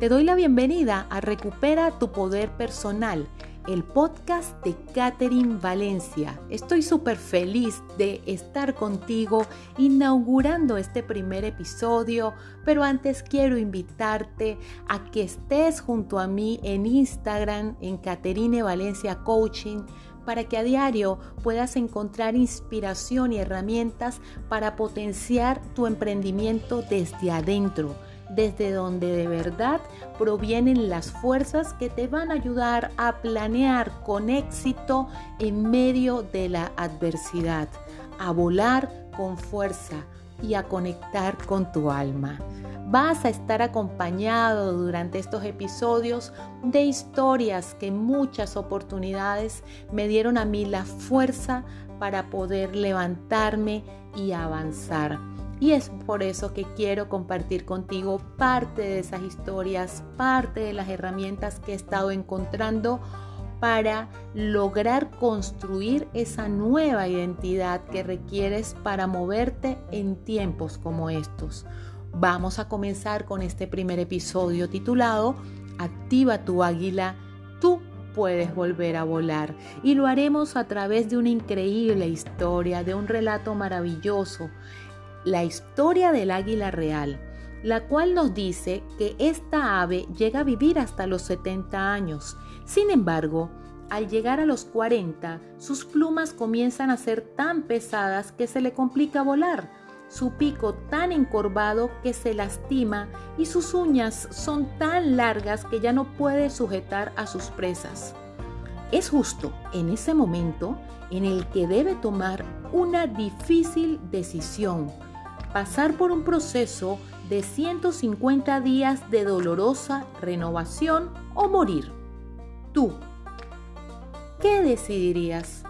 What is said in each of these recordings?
Te doy la bienvenida a Recupera tu Poder Personal, el podcast de Catherine Valencia. Estoy súper feliz de estar contigo inaugurando este primer episodio, pero antes quiero invitarte a que estés junto a mí en Instagram, en Caterine Valencia Coaching para que a diario puedas encontrar inspiración y herramientas para potenciar tu emprendimiento desde adentro desde donde de verdad provienen las fuerzas que te van a ayudar a planear con éxito en medio de la adversidad, a volar con fuerza y a conectar con tu alma. Vas a estar acompañado durante estos episodios de historias que muchas oportunidades me dieron a mí la fuerza para poder levantarme y avanzar. Y es por eso que quiero compartir contigo parte de esas historias, parte de las herramientas que he estado encontrando para lograr construir esa nueva identidad que requieres para moverte en tiempos como estos. Vamos a comenzar con este primer episodio titulado Activa tu águila, tú puedes volver a volar. Y lo haremos a través de una increíble historia, de un relato maravilloso la historia del águila real, la cual nos dice que esta ave llega a vivir hasta los 70 años. Sin embargo, al llegar a los 40, sus plumas comienzan a ser tan pesadas que se le complica volar, su pico tan encorvado que se lastima y sus uñas son tan largas que ya no puede sujetar a sus presas. Es justo en ese momento en el que debe tomar una difícil decisión pasar por un proceso de 150 días de dolorosa renovación o morir. Tú, ¿qué decidirías?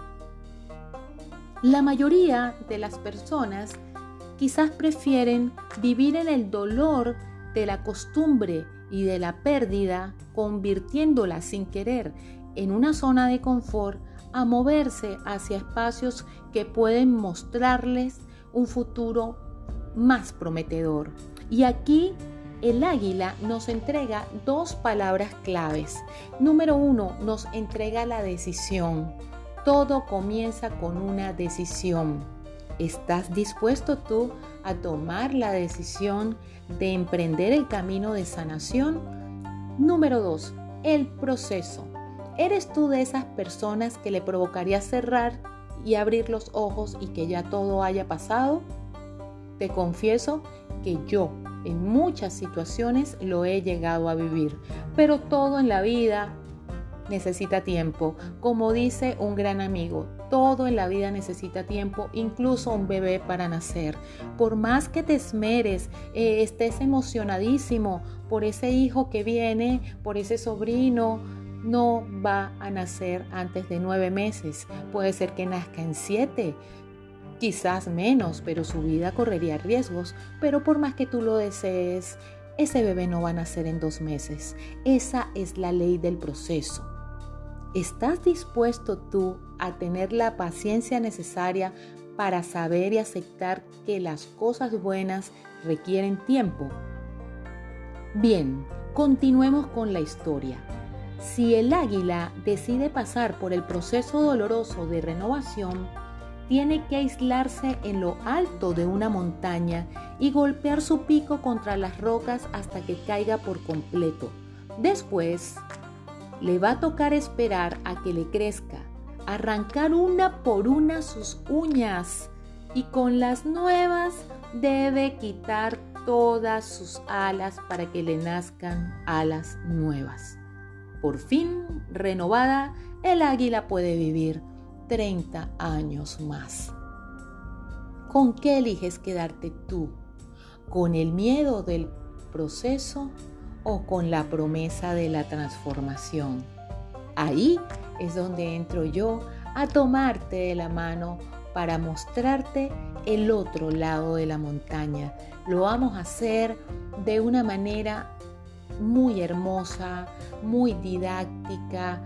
La mayoría de las personas quizás prefieren vivir en el dolor de la costumbre y de la pérdida, convirtiéndola sin querer en una zona de confort, a moverse hacia espacios que pueden mostrarles un futuro más prometedor. Y aquí el águila nos entrega dos palabras claves. Número uno, nos entrega la decisión. Todo comienza con una decisión. ¿Estás dispuesto tú a tomar la decisión de emprender el camino de sanación? Número dos, el proceso. ¿Eres tú de esas personas que le provocaría cerrar y abrir los ojos y que ya todo haya pasado? Te confieso que yo en muchas situaciones lo he llegado a vivir, pero todo en la vida necesita tiempo. Como dice un gran amigo, todo en la vida necesita tiempo, incluso un bebé para nacer. Por más que te esmeres, eh, estés emocionadísimo por ese hijo que viene, por ese sobrino, no va a nacer antes de nueve meses. Puede ser que nazca en siete quizás menos, pero su vida correría riesgos. Pero por más que tú lo desees, ese bebé no va a nacer en dos meses. Esa es la ley del proceso. ¿Estás dispuesto tú a tener la paciencia necesaria para saber y aceptar que las cosas buenas requieren tiempo? Bien, continuemos con la historia. Si el águila decide pasar por el proceso doloroso de renovación, tiene que aislarse en lo alto de una montaña y golpear su pico contra las rocas hasta que caiga por completo. Después, le va a tocar esperar a que le crezca, arrancar una por una sus uñas y con las nuevas debe quitar todas sus alas para que le nazcan alas nuevas. Por fin, renovada, el águila puede vivir 30 años más. ¿Con qué eliges quedarte tú? ¿Con el miedo del proceso o con la promesa de la transformación? Ahí es donde entro yo a tomarte de la mano para mostrarte el otro lado de la montaña. Lo vamos a hacer de una manera muy hermosa, muy didáctica,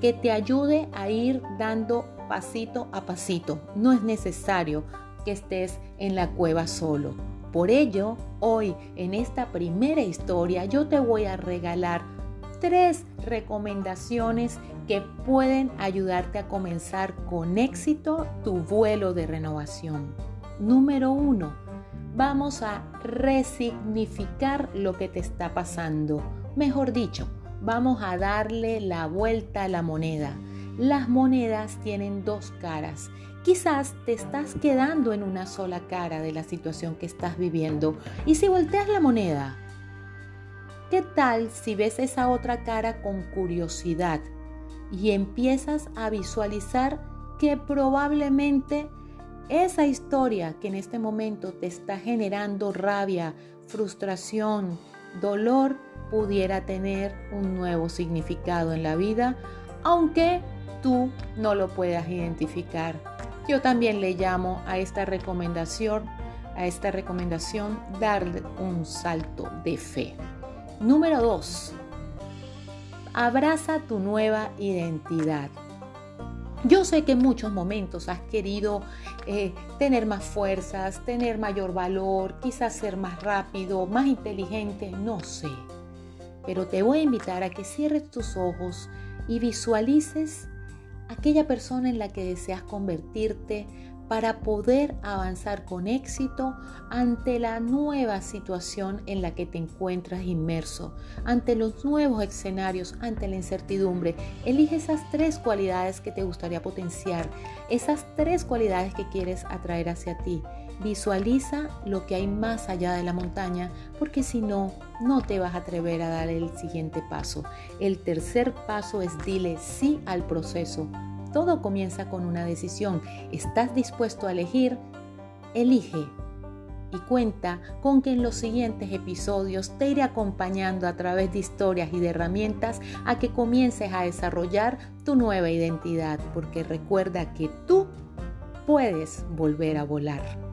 que te ayude a ir dando pasito a pasito. No es necesario que estés en la cueva solo. Por ello, hoy en esta primera historia yo te voy a regalar tres recomendaciones que pueden ayudarte a comenzar con éxito tu vuelo de renovación. Número uno, vamos a resignificar lo que te está pasando. Mejor dicho, vamos a darle la vuelta a la moneda. Las monedas tienen dos caras. Quizás te estás quedando en una sola cara de la situación que estás viviendo. Y si volteas la moneda, ¿qué tal si ves esa otra cara con curiosidad y empiezas a visualizar que probablemente esa historia que en este momento te está generando rabia, frustración, dolor, pudiera tener un nuevo significado en la vida, aunque tú no lo puedas identificar. Yo también le llamo a esta recomendación, a esta recomendación, darle un salto de fe. Número 2. Abraza tu nueva identidad. Yo sé que en muchos momentos has querido eh, tener más fuerzas, tener mayor valor, quizás ser más rápido, más inteligente, no sé. Pero te voy a invitar a que cierres tus ojos y visualices aquella persona en la que deseas convertirte para poder avanzar con éxito ante la nueva situación en la que te encuentras inmerso, ante los nuevos escenarios, ante la incertidumbre. Elige esas tres cualidades que te gustaría potenciar, esas tres cualidades que quieres atraer hacia ti. Visualiza lo que hay más allá de la montaña, porque si no, no te vas a atrever a dar el siguiente paso. El tercer paso es dile sí al proceso todo comienza con una decisión. ¿Estás dispuesto a elegir? Elige. Y cuenta con que en los siguientes episodios te iré acompañando a través de historias y de herramientas a que comiences a desarrollar tu nueva identidad, porque recuerda que tú puedes volver a volar.